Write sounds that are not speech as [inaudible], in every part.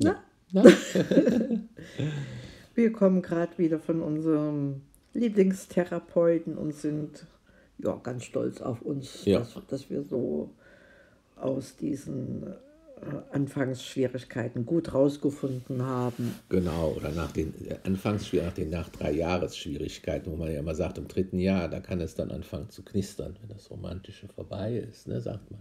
Na? Na? [laughs] wir kommen gerade wieder von unserem Lieblingstherapeuten und sind ja, ganz stolz auf uns, ja. dass, dass wir so aus diesen äh, Anfangsschwierigkeiten gut rausgefunden haben. Genau, oder nach den äh, Anfangsschwierigkeiten, nach den nach drei Jahresschwierigkeiten, wo man ja immer sagt, im dritten Jahr, da kann es dann anfangen zu knistern, wenn das Romantische vorbei ist, ne, sagt man.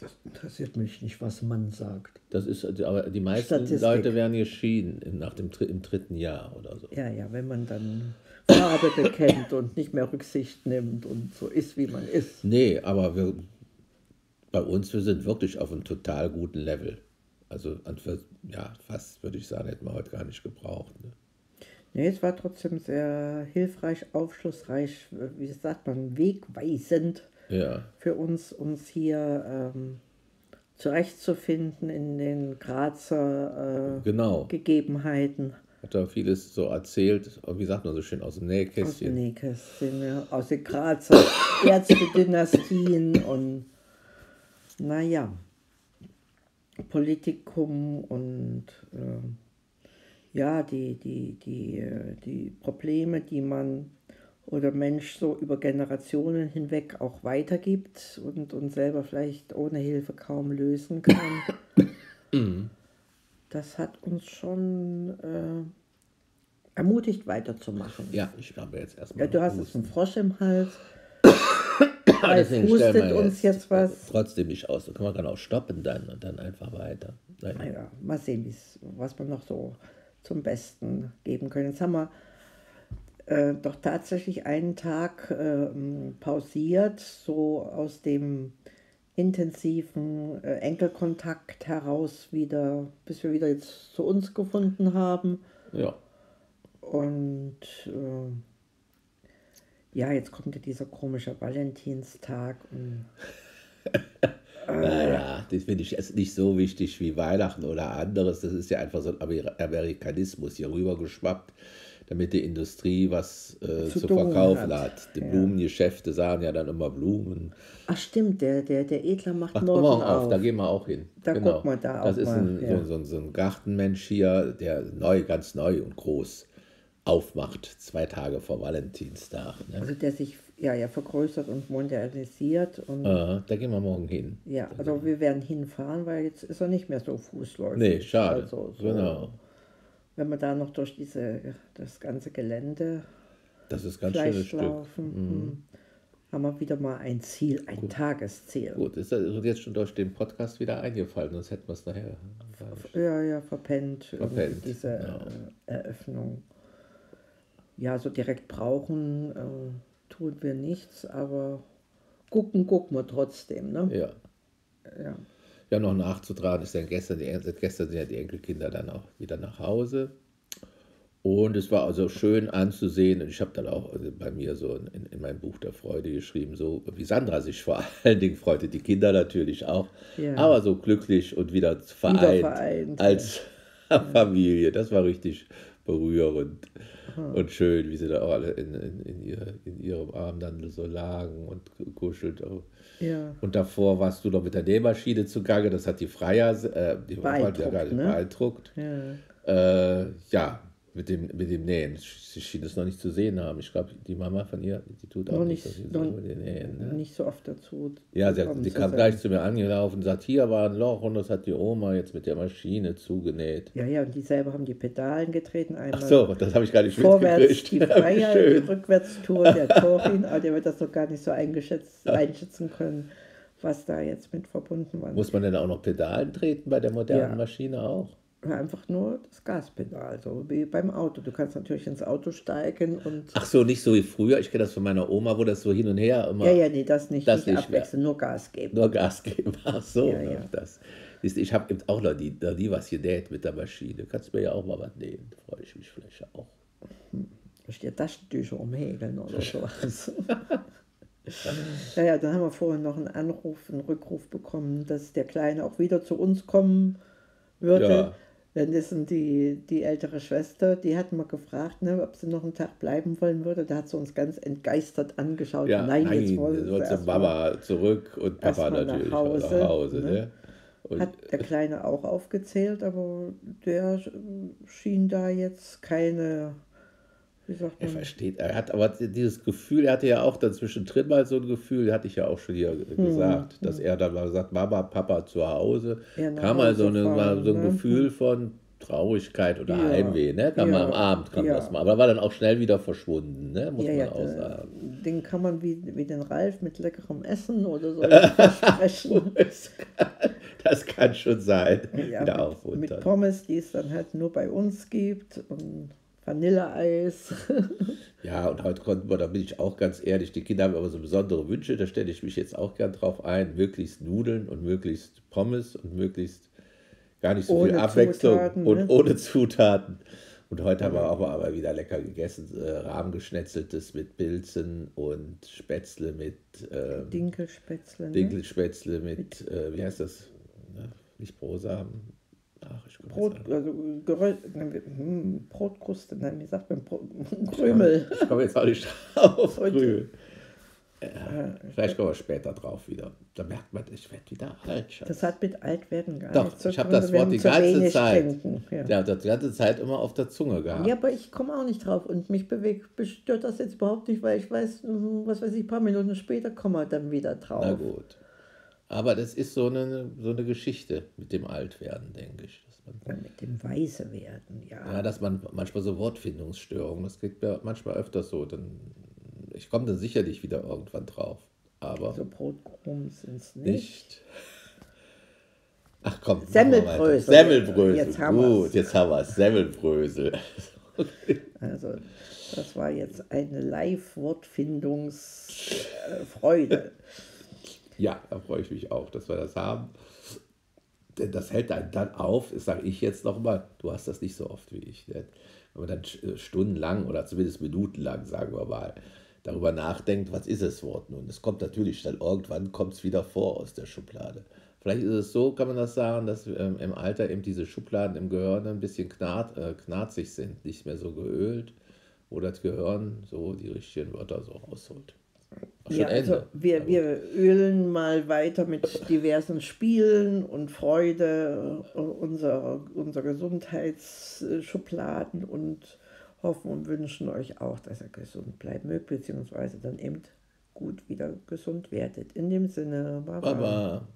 Das interessiert mich nicht, was man sagt. Das ist, aber die meisten Statistik. Leute werden geschieden nach dem, im dritten Jahr oder so. Ja, ja, wenn man dann Farbe bekennt und nicht mehr Rücksicht nimmt und so ist, wie man ist. Nee, aber wir, bei uns, wir sind wirklich auf einem total guten Level. Also ja, fast würde ich sagen, hätten wir heute gar nicht gebraucht. Ne? Nee, es war trotzdem sehr hilfreich, aufschlussreich, wie sagt man, wegweisend ja. für uns, uns hier ähm, zurechtzufinden in den Grazer äh, genau. Gegebenheiten. Hat da vieles so erzählt, wie sagt man so schön, aus dem Nähkästchen. Aus dem Nähkästchen, ja. Aus den Grazer [coughs] Ärztedynastien und naja, Politikum und äh, ja, die, die, die, äh, die Probleme, die man oder Mensch so über Generationen hinweg auch weitergibt und, und selber vielleicht ohne Hilfe kaum lösen kann. [coughs] Mhm. Das hat uns schon äh, ermutigt weiterzumachen. Ja, ich glaube jetzt erstmal. Ja, du hast jetzt einen Frosch im Hals. [coughs] Deswegen hustet uns jetzt, jetzt was. Trotzdem nicht aus. Da kann man dann auch stoppen dann und dann einfach weiter. Naja, mal sehen, was wir noch so zum Besten geben können. Jetzt haben wir äh, doch tatsächlich einen Tag äh, pausiert, so aus dem intensiven äh, Enkelkontakt heraus wieder, bis wir wieder jetzt zu uns gefunden haben. Ja. Und äh, ja, jetzt kommt ja dieser komische Valentinstag. Und, [laughs] naja, das finde ich jetzt nicht so wichtig wie Weihnachten oder anderes. Das ist ja einfach so ein Amerikanismus hier rüber geschwappt damit die Industrie was äh, zu, zu verkaufen hat. hat. Die ja. Blumengeschäfte sagen ja dann immer Blumen. Ach stimmt, der, der, der Edler macht, macht morgen auf. auf. Da gehen wir auch hin. Da genau. guck mal da Das ist ein, ja. so, so, so, ein Gartenmensch hier, der neu, ganz neu und groß aufmacht, zwei Tage vor Valentinstag. Ne? Also der sich ja, ja vergrößert und modernisiert. Und ah, da gehen wir morgen hin. Ja, also wir werden hinfahren, weil jetzt ist er nicht mehr so fußläufig. Nee, schade. Also so genau wenn man da noch durch diese, das ganze Gelände das ist ganz schönes laufen, Stück. Mhm. Hm, haben wir wieder mal ein Ziel, ein Gut. Tagesziel. Gut, ist das jetzt schon durch den Podcast wieder eingefallen, sonst hätten wir es nachher. Ja, ja, verpennt, verpennt diese ja. Äh, Eröffnung. Ja, so direkt brauchen äh, tun wir nichts, aber gucken, gucken wir trotzdem. Ne? Ja. ja ja noch nachzutragen ist dann gestern, die, gestern sind ja die Enkelkinder dann auch wieder nach Hause. Und es war also schön anzusehen, und ich habe dann auch also bei mir so in, in meinem Buch der Freude geschrieben, so wie Sandra sich vor [laughs] allen Dingen freute, die Kinder natürlich auch, ja. aber so glücklich und wieder vereint, wieder vereint als ja. [laughs] Familie. Das war richtig berührend Aha. und schön, wie sie da auch alle in, in, in, ihr, in ihrem Arm dann so lagen und gekuschelt. Ja. Und davor warst du noch mit der Nähmaschine zugange, das hat die Freier, äh, die beeindruckt, ja ne? beeindruckt. Ja. Äh, ja, mit dem, mit dem Nähen. Sie schien es noch nicht zu sehen haben. Ich glaube, die Mama von ihr, die tut auch noch nicht, nicht, so mit den Nähen. Ne? Nicht so oft dazu. Ja, sie, hat, die kam gleich zu mir angelaufen und sagt, hier war ein Loch und das hat die Oma jetzt mit der Maschine zugenäht. Ja, ja, und die selber haben die Pedalen getreten. Einmal Ach so, das habe ich gar nicht vorwärts die [laughs] Freier, die Rückwärtstour der Torin, aber der wird das doch gar nicht so eingeschätzt, einschätzen können was da jetzt mit verbunden war. Muss man denn auch noch Pedalen treten bei der modernen ja. Maschine auch? Einfach nur das Gaspedal, so wie beim Auto. Du kannst natürlich ins Auto steigen und. Ach so, nicht so wie früher. Ich kenne das von meiner Oma, wo das so hin und her immer. Ja, ja, nee, das nicht. Das nicht, abwechseln, nur Gas geben. Nur Gas geben. [laughs] Ach so, ja, ja. das. Ich habe auch noch nie, noch nie was genäht mit der Maschine. Du kannst mir ja auch mal was nähen. Da freue ich mich vielleicht auch. Hm. Durch die Taschentücher umhäkeln oder [laughs] sowas. ja, ja, dann haben wir vorhin noch einen Anruf, einen Rückruf bekommen, dass der Kleine auch wieder zu uns kommen würde. Ja. Ist die, die ältere Schwester, die hat mal gefragt, ne, ob sie noch einen Tag bleiben wollen würde. Da hat sie uns ganz entgeistert angeschaut. Ja, nein, nein, jetzt wollen sie Mama zurück und Papa natürlich nach Hause. Nach Hause ne? ne? Hat der Kleine auch aufgezählt, aber der schien da jetzt keine, wie sagt Er man, versteht, er hat aber dieses Gefühl, er hatte ja auch dann zwischendrin mal so ein Gefühl, hatte ich ja auch schon hier Hm, gesagt, dass er dann mal sagt, Mama, Papa zu Hause, Ja, kam mal so, eine, mal fahren, so ein ne? Gefühl von Traurigkeit oder Ja, Heimweh, ne? Kam mal ja, am Abend, kam ja. das mal, aber war dann auch schnell wieder verschwunden, ne? Muss man auch sagen. den kann man wie, wie den Ralf mit leckerem Essen oder so [laughs] versprechen. Das kann, das kann schon sein, Ja, mit, mit Pommes, die es dann halt nur bei uns gibt und Vanilleeis. [laughs] Ja, und heute konnten wir, da bin ich auch ganz ehrlich, die Kinder haben aber so besondere Wünsche, da stelle ich mich jetzt auch gern drauf ein, möglichst Nudeln und möglichst Pommes und möglichst gar nicht so viel Ohne Abwechslung Zutaten, und ne? ohne Zutaten. Und heute haben wir auch mal aber wieder lecker gegessen, äh, Rahmgeschnetzeltes mit Pilzen und Spätzle mit ähm, Dinkelspätzle. Ne? Dinkelspätzle mit, äh, wie heißt das? Na, nicht Brosamen. Brot, jetzt, also Gerö ne, hm, Brotkruste, nein, wie sagt man? Brot, Krümel. ich komme jetzt auch nicht drauf. Krümel. Ja, vielleicht kommen wir später drauf wieder. Da merkt man, ich werde wieder alt. Schatz. Das hat mit Altwerden gar Doch, nichts zu ich habe tun, das Wort die ganze Zeit. Ja. Ja, die ganze Zeit immer auf der Zunge gehabt. Ja, aber ich komme auch nicht drauf und mich bewegt, mich stört das jetzt überhaupt nicht, weil ich weiß, hm, was weiß ich, ein paar Minuten später kommen wir dann wieder drauf. Na gut. Aber das ist so eine, so eine Geschichte mit dem Altwerden, denke ich. Ja, mit dem Weise werden, ja. ja, dass man manchmal so Wortfindungsstörungen, das geht mir manchmal öfters so. Dann, ich komme dann sicherlich wieder irgendwann drauf. Aber so Brotkrumen sind es nicht. nicht. Ach komm, Semmelbrösel. Semmelbrösel. Jetzt haben Gut, wir's. jetzt haben wir es. Semmelbrösel. [laughs] Also, das war jetzt eine Live-Wortfindungsfreude. Ja, da freue ich mich auch, dass wir das haben. Denn das hält einen dann auf, das sage ich jetzt nochmal, du hast das nicht so oft wie ich. Ne? Wenn man dann äh, stundenlang oder zumindest minutenlang, sagen wir mal, darüber nachdenkt, was ist das Wort nun? Es kommt natürlich dann irgendwann, kommt es wieder vor aus der Schublade. Vielleicht ist es so, kann man das sagen, dass ähm, im Alter eben diese Schubladen im Gehirn ein bisschen knarz, äh, knarzig sind, nicht mehr so geölt, wo das Gehirn so die richtigen Wörter so rausholt. Ja, also Ende. wir, wir ölen mal weiter mit diversen Spielen und Freude unserer, unserer Gesundheitsschubladen und hoffen und wünschen euch auch, dass ihr gesund bleiben mögt, beziehungsweise dann eben gut wieder gesund werdet. In dem Sinne, Baba. Baba.